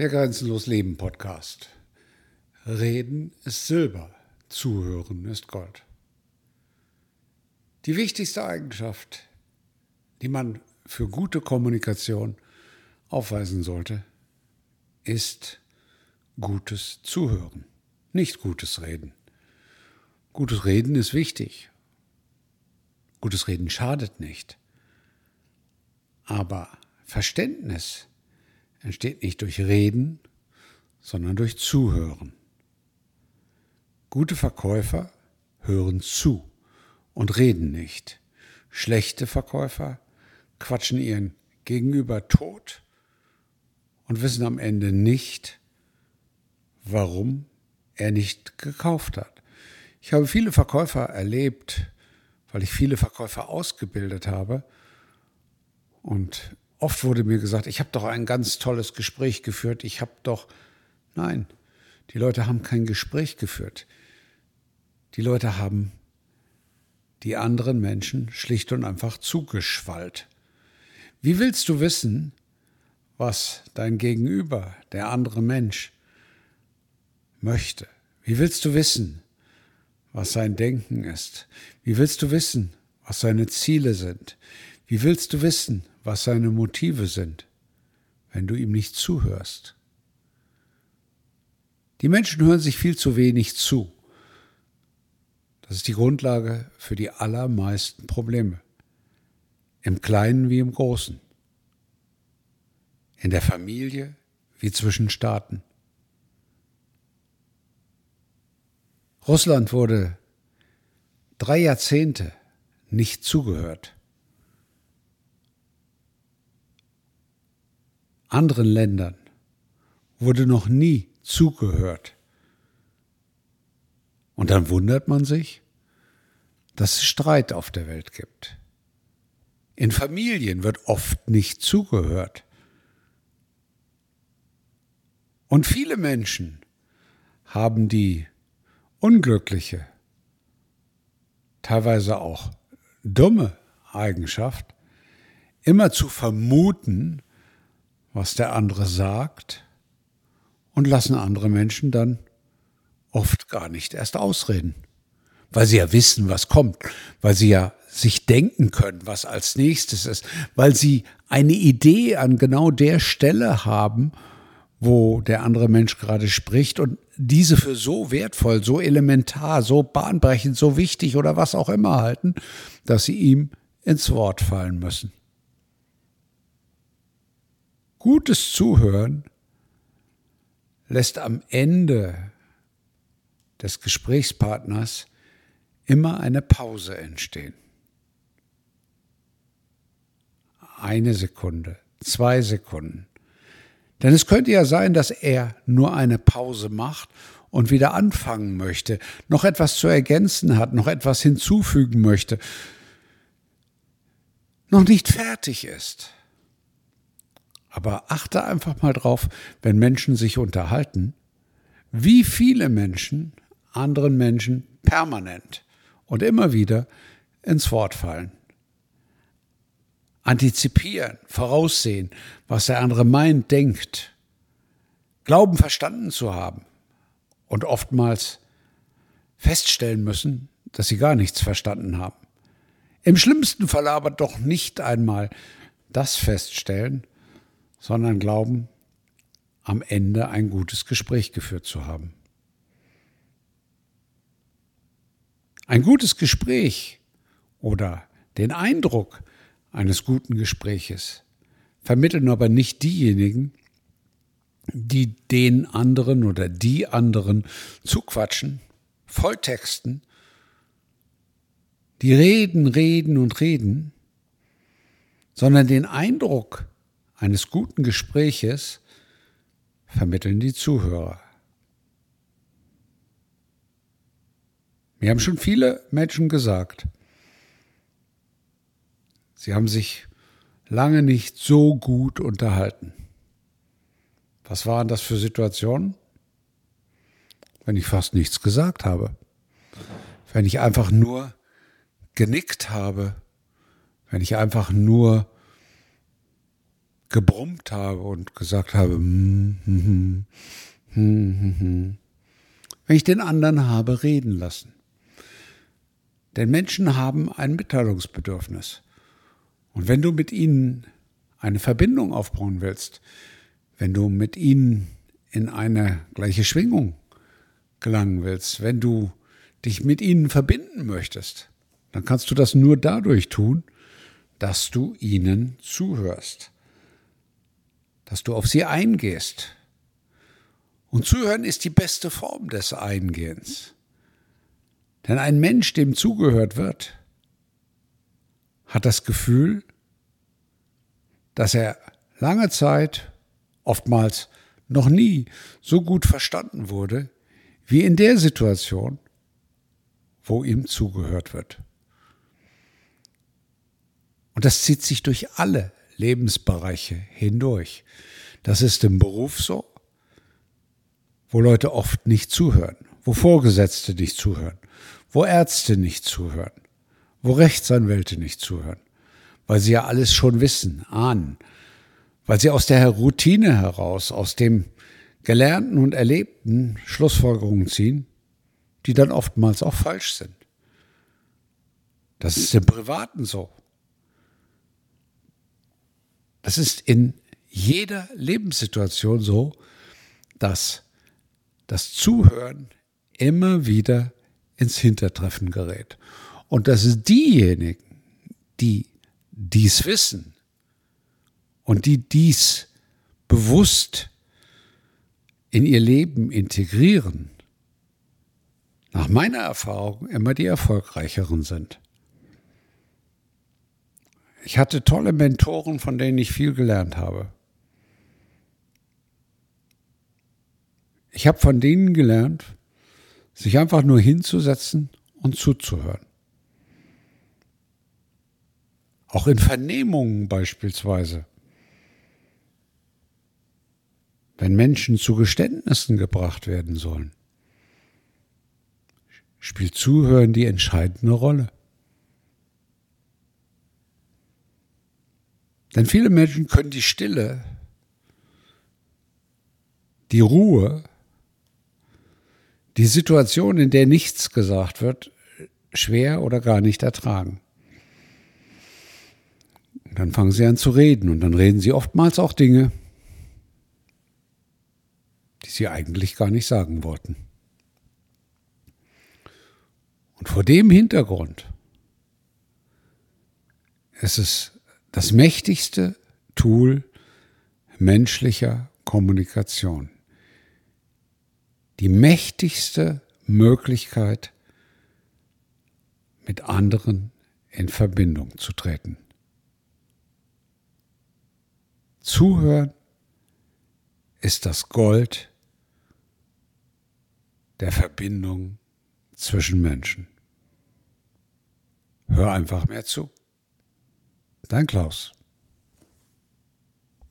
Der Grenzenlos Leben Podcast. Reden ist Silber, Zuhören ist Gold. Die wichtigste Eigenschaft, die man für gute Kommunikation aufweisen sollte, ist gutes Zuhören, nicht gutes Reden. Gutes Reden ist wichtig. Gutes Reden schadet nicht. Aber Verständnis entsteht nicht durch Reden, sondern durch Zuhören. Gute Verkäufer hören zu und reden nicht. Schlechte Verkäufer quatschen ihren Gegenüber tot und wissen am Ende nicht, warum er nicht gekauft hat. Ich habe viele Verkäufer erlebt, weil ich viele Verkäufer ausgebildet habe. Und oft wurde mir gesagt, ich habe doch ein ganz tolles Gespräch geführt, ich habe doch... Nein, die Leute haben kein Gespräch geführt. Die Leute haben die anderen Menschen schlicht und einfach zugeschwallt. Wie willst du wissen, was dein Gegenüber, der andere Mensch, möchte? Wie willst du wissen, was sein Denken ist? Wie willst du wissen, was seine Ziele sind? Wie willst du wissen, was seine Motive sind, wenn du ihm nicht zuhörst? Die Menschen hören sich viel zu wenig zu. Das ist die Grundlage für die allermeisten Probleme. Im Kleinen wie im Großen. In der Familie wie zwischen Staaten. Russland wurde drei Jahrzehnte nicht zugehört. Anderen Ländern wurde noch nie zugehört. Und dann wundert man sich, dass es Streit auf der Welt gibt. In Familien wird oft nicht zugehört. Und viele Menschen haben die unglückliche, teilweise auch dumme Eigenschaft, immer zu vermuten, was der andere sagt und lassen andere Menschen dann oft gar nicht erst ausreden, weil sie ja wissen, was kommt, weil sie ja sich denken können, was als nächstes ist, weil sie eine Idee an genau der Stelle haben, wo der andere Mensch gerade spricht und diese für so wertvoll, so elementar, so bahnbrechend, so wichtig oder was auch immer halten, dass sie ihm ins Wort fallen müssen. Gutes Zuhören lässt am Ende des Gesprächspartners immer eine Pause entstehen. Eine Sekunde, zwei Sekunden. Denn es könnte ja sein, dass er nur eine Pause macht und wieder anfangen möchte, noch etwas zu ergänzen hat, noch etwas hinzufügen möchte, noch nicht fertig ist. Aber achte einfach mal drauf, wenn Menschen sich unterhalten, wie viele Menschen anderen Menschen permanent und immer wieder ins Wort fallen. Antizipieren, voraussehen, was der andere meint, denkt. Glauben verstanden zu haben und oftmals feststellen müssen, dass sie gar nichts verstanden haben. Im schlimmsten Fall aber doch nicht einmal das feststellen, sondern glauben, am Ende ein gutes Gespräch geführt zu haben. Ein gutes Gespräch oder den Eindruck eines guten Gespräches vermitteln aber nicht diejenigen, die den anderen oder die anderen zuquatschen, volltexten, die reden, reden und reden, sondern den Eindruck eines guten Gespräches vermitteln die Zuhörer. Mir haben schon viele Menschen gesagt, sie haben sich lange nicht so gut unterhalten. Was waren das für Situationen? Wenn ich fast nichts gesagt habe. Wenn ich einfach nur genickt habe. Wenn ich einfach nur gebrummt habe und gesagt habe, hm, hm, hm, wenn ich den anderen habe reden lassen. Denn Menschen haben ein Mitteilungsbedürfnis. Und wenn du mit ihnen eine Verbindung aufbauen willst, wenn du mit ihnen in eine gleiche Schwingung gelangen willst, wenn du dich mit ihnen verbinden möchtest, dann kannst du das nur dadurch tun, dass du ihnen zuhörst, dass du auf sie eingehst. Und zuhören ist die beste Form des Eingehens. Denn ein Mensch, dem zugehört wird, hat das Gefühl, dass er lange Zeit, oftmals noch nie, so gut verstanden wurde, wie in der Situation, wo ihm zugehört wird. Und das zieht sich durch alle Lebensbereiche hindurch. Das ist im Beruf so, wo Leute oft nicht zuhören, wo Vorgesetzte nicht zuhören, wo Ärzte nicht zuhören, wo Rechtsanwälte nicht zuhören, weil sie ja alles schon wissen, ahnen, weil sie aus der Routine heraus, aus dem Gelernten und Erlebten Schlussfolgerungen ziehen, die dann oftmals auch falsch sind. Das ist im Privaten so. Das ist in jeder Lebenssituation so, dass das Zuhören immer wieder ins Hintertreffen gerät. Und dass es diejenigen, die dies wissen und die dies bewusst in ihr Leben integrieren, nach meiner Erfahrung immer die erfolgreicheren sind. Ich hatte tolle Mentoren, von denen ich viel gelernt habe. Ich habe von denen gelernt, sich einfach nur hinzusetzen und zuzuhören. Auch in Vernehmungen beispielsweise. Wenn Menschen zu Geständnissen gebracht werden sollen, spielt Zuhören die entscheidende Rolle. Denn viele Menschen können die Stille, die Ruhe, die Situation, in der nichts gesagt wird, schwer oder gar nicht ertragen. Dann fangen sie an zu reden und dann reden sie oftmals auch Dinge, die sie eigentlich gar nicht sagen wollten. Und vor dem Hintergrund ist es das mächtigste Tool menschlicher Kommunikation. Die mächtigste Möglichkeit, mit anderen in Verbindung zu treten. Zuhören ist das Gold der Verbindung zwischen Menschen. Hör einfach mehr zu. Dein Klaus.